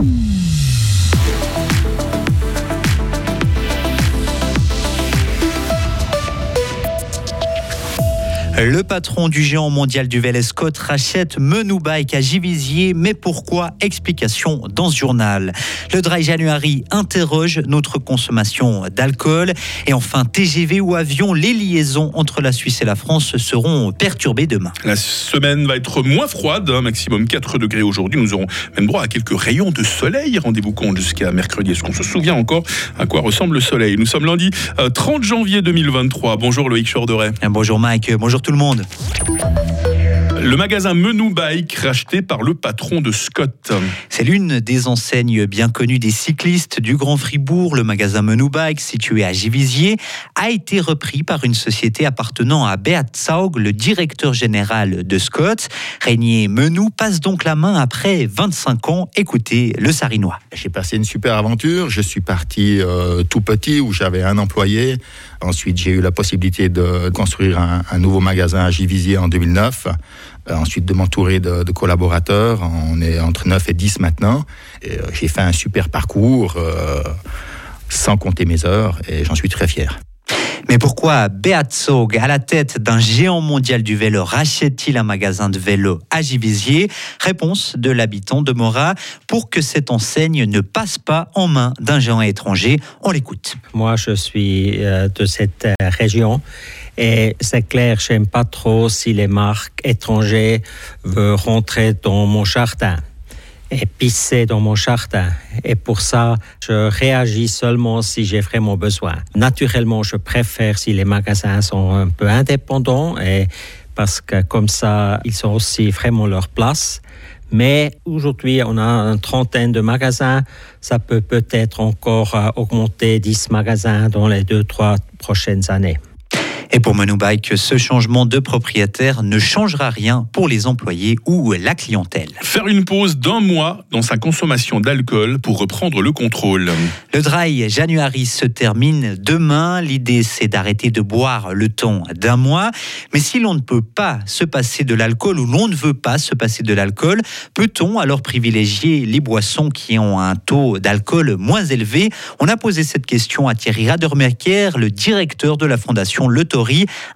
Mm. Le patron du géant mondial du vélo Scott rachète Menou Bike à Givisier, mais pourquoi? Explication dans ce journal. Le Dry January interroge notre consommation d'alcool. Et enfin, TGV ou avion, les liaisons entre la Suisse et la France seront perturbées demain. La semaine va être moins froide, hein, maximum 4 degrés aujourd'hui. Nous aurons même droit à quelques rayons de soleil. Rendez-vous compte jusqu'à mercredi. Est-ce qu'on se souvient encore à quoi ressemble le soleil? Nous sommes lundi 30 euh, janvier 2023. Bonjour Loïc Chorderet. Bonjour Mike, bonjour tout le monde. Le magasin Menou Bike, racheté par le patron de Scott. C'est l'une des enseignes bien connues des cyclistes du Grand Fribourg. Le magasin Menou Bike, situé à Givisier, a été repris par une société appartenant à Beat Saug, le directeur général de Scott. Régnier Menou passe donc la main après 25 ans. Écoutez le Sarinois. J'ai passé une super aventure. Je suis parti euh, tout petit où j'avais un employé. Ensuite, j'ai eu la possibilité de construire un, un nouveau magasin à Givisier en 2009. Euh, ensuite de m'entourer de, collaborateurs. On est entre 9 et 10 maintenant. Euh, j'ai fait un super parcours, euh, sans compter mes heures, et j'en suis très fier. Mais pourquoi Beat Sog, à la tête d'un géant mondial du vélo, rachète-t-il un magasin de vélo à Givisier Réponse de l'habitant de Mora pour que cette enseigne ne passe pas en main d'un géant étranger. On l'écoute. Moi, je suis de cette région et c'est clair, j'aime pas trop si les marques étrangères veulent rentrer dans mon jardin pisser dans mon jardin. Et pour ça, je réagis seulement si j'ai vraiment besoin. Naturellement, je préfère si les magasins sont un peu indépendants et parce que comme ça, ils sont aussi vraiment leur place. Mais aujourd'hui, on a une trentaine de magasins. Ça peut peut-être encore augmenter 10 magasins dans les deux, trois prochaines années. Et pour Monobike, ce changement de propriétaire ne changera rien pour les employés ou la clientèle. Faire une pause d'un mois dans sa consommation d'alcool pour reprendre le contrôle. Le dry January se termine demain. L'idée, c'est d'arrêter de boire le temps d'un mois. Mais si l'on ne peut pas se passer de l'alcool ou l'on ne veut pas se passer de l'alcool, peut-on alors privilégier les boissons qui ont un taux d'alcool moins élevé? On a posé cette question à Thierry Radermacher, le directeur de la fondation Le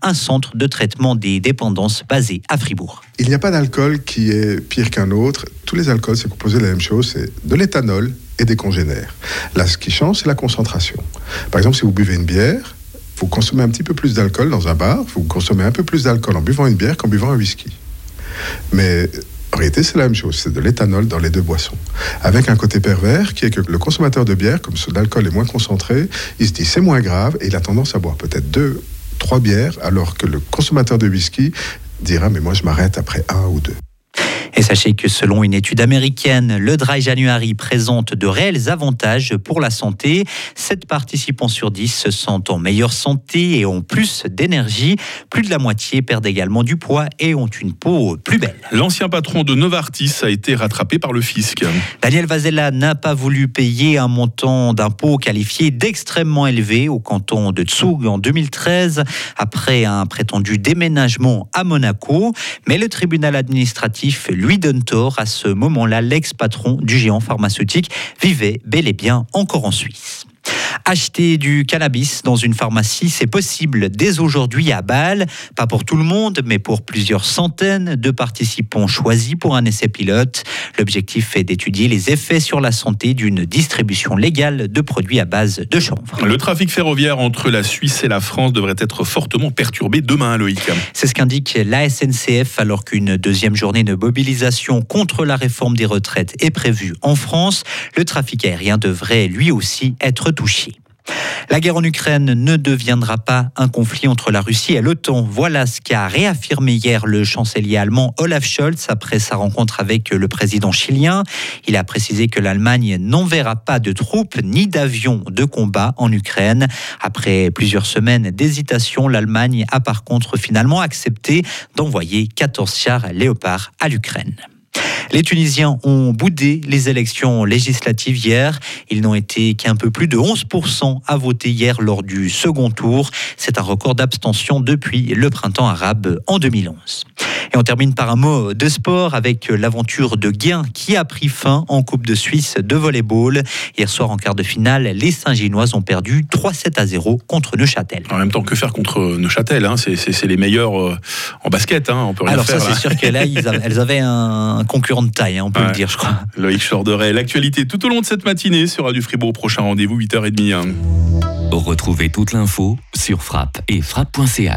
un centre de traitement des dépendances basé à Fribourg. Il n'y a pas d'alcool qui est pire qu'un autre. Tous les alcools, c'est composé de la même chose, c'est de l'éthanol et des congénères. Là, ce qui change, c'est la concentration. Par exemple, si vous buvez une bière, vous consommez un petit peu plus d'alcool dans un bar, vous consommez un peu plus d'alcool en buvant une bière qu'en buvant un whisky. Mais en réalité, c'est la même chose, c'est de l'éthanol dans les deux boissons. Avec un côté pervers qui est que le consommateur de bière, comme ce d'alcool est moins concentré, il se dit c'est moins grave et il a tendance à boire peut-être deux trois bières, alors que le consommateur de whisky dira mais moi je m'arrête après un ou deux. Et sachez que selon une étude américaine, le Dry January présente de réels avantages pour la santé. 7 participants sur 10 se sentent en meilleure santé et ont plus d'énergie. Plus de la moitié perdent également du poids et ont une peau plus belle. L'ancien patron de Novartis a été rattrapé par le fisc. Daniel Vazella n'a pas voulu payer un montant d'impôt qualifié d'extrêmement élevé au canton de Tsug en 2013 après un prétendu déménagement à Monaco. Mais le tribunal administratif lui donne tort. À ce moment-là, l'ex-patron du géant pharmaceutique vivait bel et bien encore en Suisse. Acheter du cannabis dans une pharmacie, c'est possible dès aujourd'hui à Bâle. Pas pour tout le monde, mais pour plusieurs centaines de participants choisis pour un essai pilote. L'objectif est d'étudier les effets sur la santé d'une distribution légale de produits à base de chanvre. Le trafic ferroviaire entre la Suisse et la France devrait être fortement perturbé demain, Loïc. C'est ce qu'indique la SNCF alors qu'une deuxième journée de mobilisation contre la réforme des retraites est prévue en France. Le trafic aérien devrait lui aussi être touché. La guerre en Ukraine ne deviendra pas un conflit entre la Russie et l'OTAN. Voilà ce qu'a réaffirmé hier le chancelier allemand Olaf Scholz après sa rencontre avec le président chilien. Il a précisé que l'Allemagne n'enverra pas de troupes ni d'avions de combat en Ukraine. Après plusieurs semaines d'hésitation, l'Allemagne a par contre finalement accepté d'envoyer 14 chars Léopard à l'Ukraine. Les Tunisiens ont boudé les élections législatives hier. Ils n'ont été qu'un peu plus de 11% à voter hier lors du second tour. C'est un record d'abstention depuis le printemps arabe en 2011. Et on termine par un mot de sport avec l'aventure de Guin qui a pris fin en Coupe de Suisse de volleyball. Hier soir en quart de finale, les Saint-Ginoises ont perdu 3-7 à 0 contre Neuchâtel. En même temps, que faire contre Neuchâtel hein? C'est les meilleurs euh, en basket, hein? On peut rien Alors faire. ça, c'est sûr qu'elles avaient, elles avaient un concurrent de taille, hein, on peut Ouais. le dire, je crois. Loïc Chorderet, l'actualité tout au long de cette matinée sur Radio Fribourg. Prochain rendez-vous 8h30. hein. Retrouvez toute l'info sur frappe et frappe.ch.